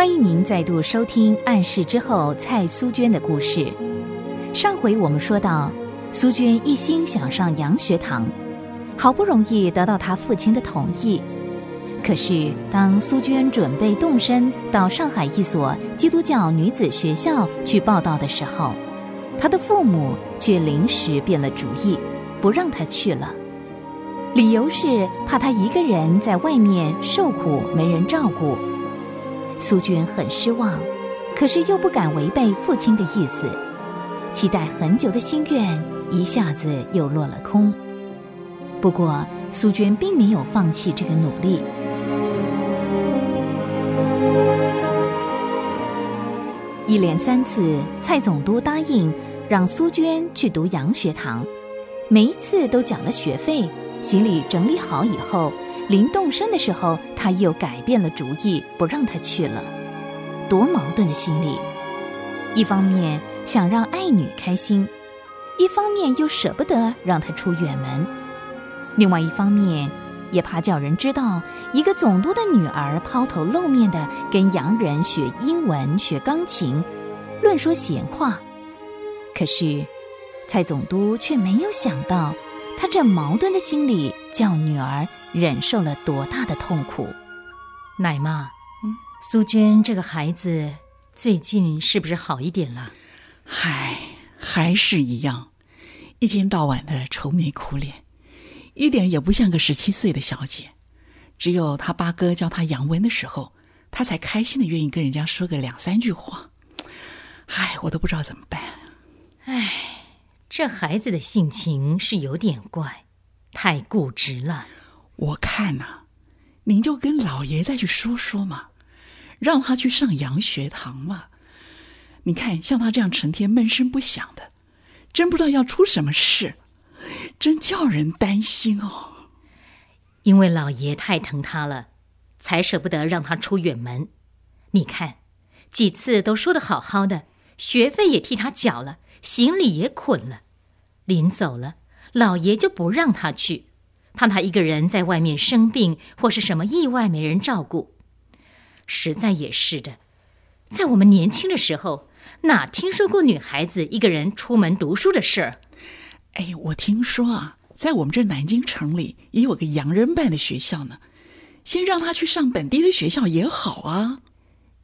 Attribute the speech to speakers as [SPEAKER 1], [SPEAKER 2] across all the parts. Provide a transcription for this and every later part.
[SPEAKER 1] 欢迎您再度收听《暗示之后》蔡苏娟的故事。上回我们说到，苏娟一心想上洋学堂，好不容易得到她父亲的同意。可是，当苏娟准备动身到上海一所基督教女子学校去报道的时候，她的父母却临时变了主意，不让她去了。理由是怕她一个人在外面受苦，没人照顾。苏娟很失望，可是又不敢违背父亲的意思，期待很久的心愿一下子又落了空。不过，苏娟并没有放弃这个努力。一连三次，蔡总督答应让苏娟去读洋学堂，每一次都缴了学费，行李整理好以后。临动身的时候，他又改变了主意，不让他去了。多矛盾的心理，一方面想让爱女开心，一方面又舍不得让她出远门。另外一方面，也怕叫人知道一个总督的女儿抛头露面的跟洋人学英文、学钢琴，论说闲话。可是，蔡总督却没有想到，他这矛盾的心理叫女儿。忍受了多大的痛苦，
[SPEAKER 2] 奶妈，嗯，苏娟这个孩子最近是不是好一点了？
[SPEAKER 3] 嗨，还是一样，一天到晚的愁眉苦脸，一点也不像个十七岁的小姐。只有他八哥教他杨文的时候，他才开心的愿意跟人家说个两三句话。唉，我都不知道怎么办。
[SPEAKER 2] 唉，这孩子的性情是有点怪，太固执了。
[SPEAKER 3] 我看呐，您就跟老爷再去说说嘛，让他去上洋学堂嘛。你看，像他这样成天闷声不响的，真不知道要出什么事，真叫人担心哦。
[SPEAKER 2] 因为老爷太疼他了，才舍不得让他出远门。你看，几次都说的好好的，学费也替他缴了，行李也捆了，临走了，老爷就不让他去。怕他一个人在外面生病或是什么意外没人照顾，实在也是的。在我们年轻的时候，哪听说过女孩子一个人出门读书的事儿？
[SPEAKER 3] 哎，我听说啊，在我们这南京城里也有个洋人办的学校呢。先让他去上本地的学校也好啊。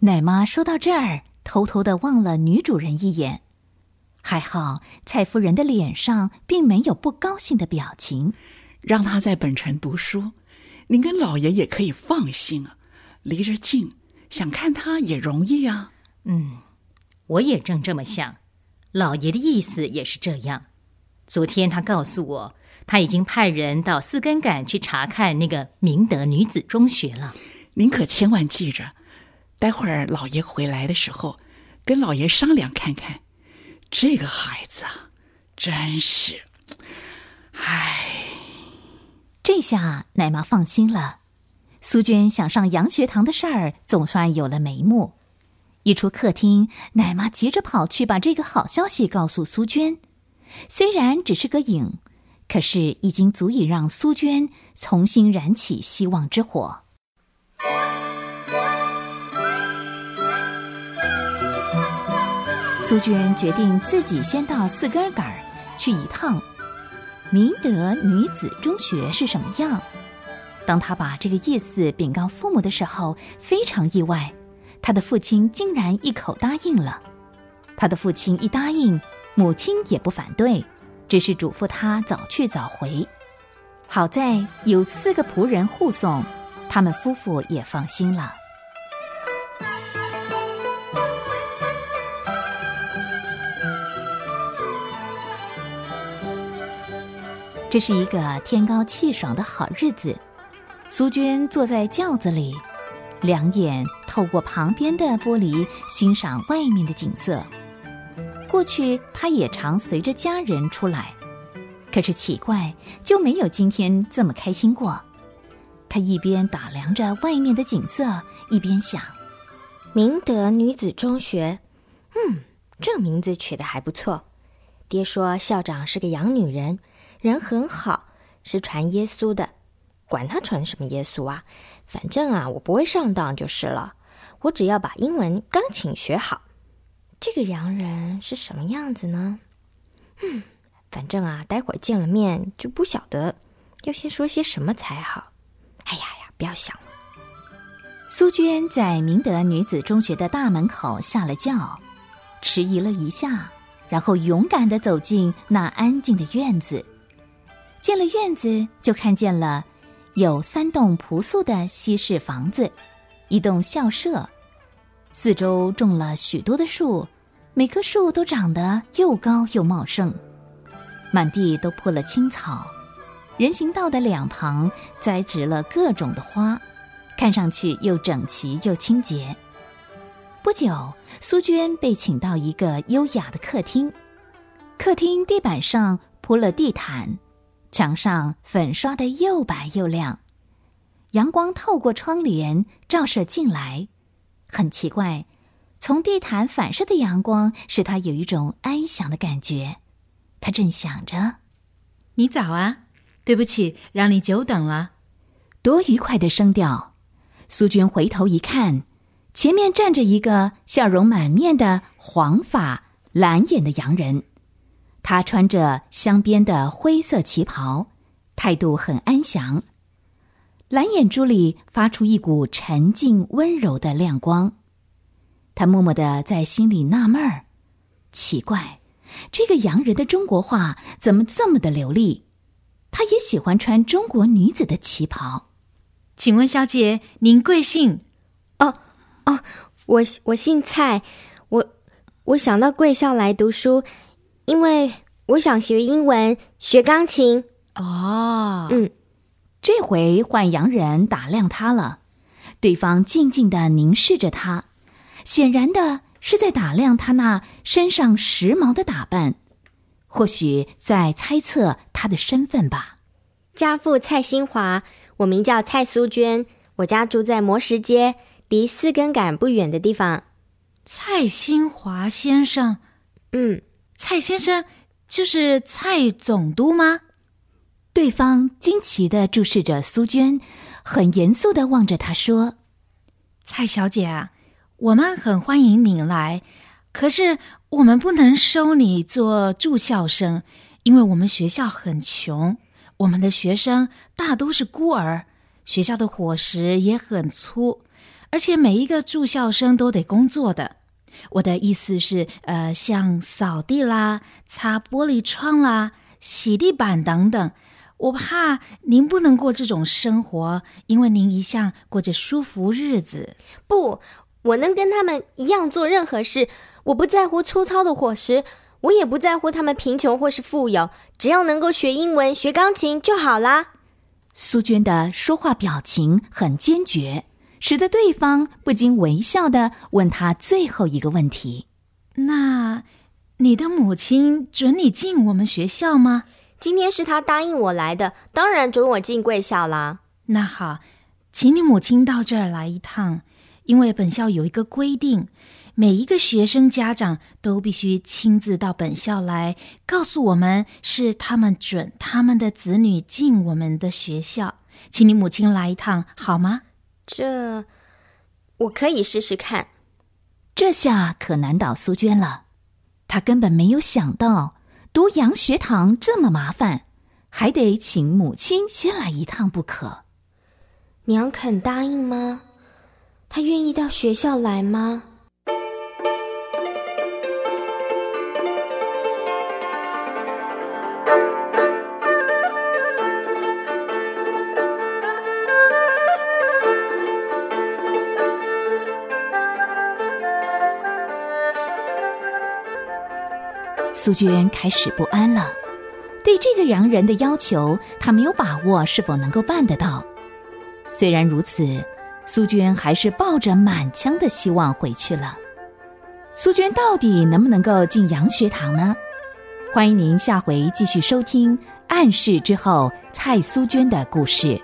[SPEAKER 1] 奶妈说到这儿，偷偷的望了女主人一眼，还好蔡夫人的脸上并没有不高兴的表情。
[SPEAKER 3] 让他在本城读书，您跟老爷也可以放心啊，离着近，想看他也容易啊。
[SPEAKER 2] 嗯，我也正这么想，老爷的意思也是这样。昨天他告诉我，他已经派人到四根杆去查看那个明德女子中学了。
[SPEAKER 3] 您可千万记着，待会儿老爷回来的时候，跟老爷商量看看。这个孩子啊，真是，唉。
[SPEAKER 1] 这下奶妈放心了，苏娟想上洋学堂的事儿总算有了眉目。一出客厅，奶妈急着跑去把这个好消息告诉苏娟。虽然只是个影，可是已经足以让苏娟重新燃起希望之火。苏娟决定自己先到四根杆儿去一趟。明德女子中学是什么样？当他把这个意思禀告父母的时候，非常意外，他的父亲竟然一口答应了。他的父亲一答应，母亲也不反对，只是嘱咐他早去早回。好在有四个仆人护送，他们夫妇也放心了。这是一个天高气爽的好日子，苏娟坐在轿子里，两眼透过旁边的玻璃欣赏外面的景色。过去她也常随着家人出来，可是奇怪，就没有今天这么开心过。她一边打量着外面的景色，一边想：
[SPEAKER 4] 明德女子中学，嗯，这名字取得还不错。爹说校长是个洋女人。人很好，是传耶稣的，管他传什么耶稣啊，反正啊，我不会上当就是了。我只要把英文钢琴学好。这个洋人是什么样子呢？嗯，反正啊，待会儿见了面就不晓得要先说些什么才好。哎呀呀，不要想了。
[SPEAKER 1] 苏娟在明德女子中学的大门口下了轿，迟疑了一下，然后勇敢的走进那安静的院子。进了院子，就看见了有三栋朴素的西式房子，一栋校舍，四周种了许多的树，每棵树都长得又高又茂盛，满地都铺了青草，人行道的两旁栽植了各种的花，看上去又整齐又清洁。不久，苏娟被请到一个优雅的客厅，客厅地板上铺了地毯。墙上粉刷的又白又亮，阳光透过窗帘照射进来，很奇怪，从地毯反射的阳光使他有一种安详的感觉。他正想着：“
[SPEAKER 5] 你早啊，对不起，让你久等了。”
[SPEAKER 1] 多愉快的声调！苏娟回头一看，前面站着一个笑容满面的黄发蓝眼的洋人。他穿着镶边的灰色旗袍，态度很安详，蓝眼珠里发出一股沉静温柔的亮光。他默默的在心里纳闷儿：奇怪，这个洋人的中国话怎么这么的流利？他也喜欢穿中国女子的旗袍。
[SPEAKER 5] 请问小姐，您贵姓？
[SPEAKER 4] 哦哦，我我姓蔡，我我想到贵校来读书。因为我想学英文，学钢琴。
[SPEAKER 5] 哦，
[SPEAKER 4] 嗯，
[SPEAKER 1] 这回换洋人打量他了，对方静静的凝视着他，显然的是在打量他那身上时髦的打扮，或许在猜测他的身份吧。
[SPEAKER 4] 家父蔡新华，我名叫蔡苏娟，我家住在磨石街，离四根杆不远的地方。
[SPEAKER 5] 蔡新华先生，
[SPEAKER 4] 嗯。
[SPEAKER 5] 蔡先生，就是蔡总督吗？
[SPEAKER 1] 对方惊奇的注视着苏娟，很严肃的望着她说：“
[SPEAKER 5] 蔡小姐啊，我们很欢迎你来，可是我们不能收你做住校生，因为我们学校很穷，我们的学生大都是孤儿，学校的伙食也很粗，而且每一个住校生都得工作的。”我的意思是，呃，像扫地啦、擦玻璃窗啦、洗地板等等，我怕您不能过这种生活，因为您一向过着舒服日子。
[SPEAKER 4] 不，我能跟他们一样做任何事。我不在乎粗糙的伙食，我也不在乎他们贫穷或是富有，只要能够学英文、学钢琴就好啦。
[SPEAKER 1] 苏娟的说话表情很坚决。使得对方不禁微笑的问他最后一个问题：“
[SPEAKER 5] 那你的母亲准你进我们学校吗？”
[SPEAKER 4] 今天是她答应我来的，当然准我进贵校啦。
[SPEAKER 5] 那好，请你母亲到这儿来一趟，因为本校有一个规定，每一个学生家长都必须亲自到本校来，告诉我们是他们准他们的子女进我们的学校。请你母亲来一趟好吗？
[SPEAKER 4] 这，我可以试试看。
[SPEAKER 1] 这下可难倒苏娟了，她根本没有想到读洋学堂这么麻烦，还得请母亲先来一趟不可。
[SPEAKER 4] 娘肯答应吗？她愿意到学校来吗？
[SPEAKER 1] 苏娟开始不安了，对这个洋人的要求，她没有把握是否能够办得到。虽然如此，苏娟还是抱着满腔的希望回去了。苏娟到底能不能够进洋学堂呢？欢迎您下回继续收听《暗示之后》蔡苏娟的故事。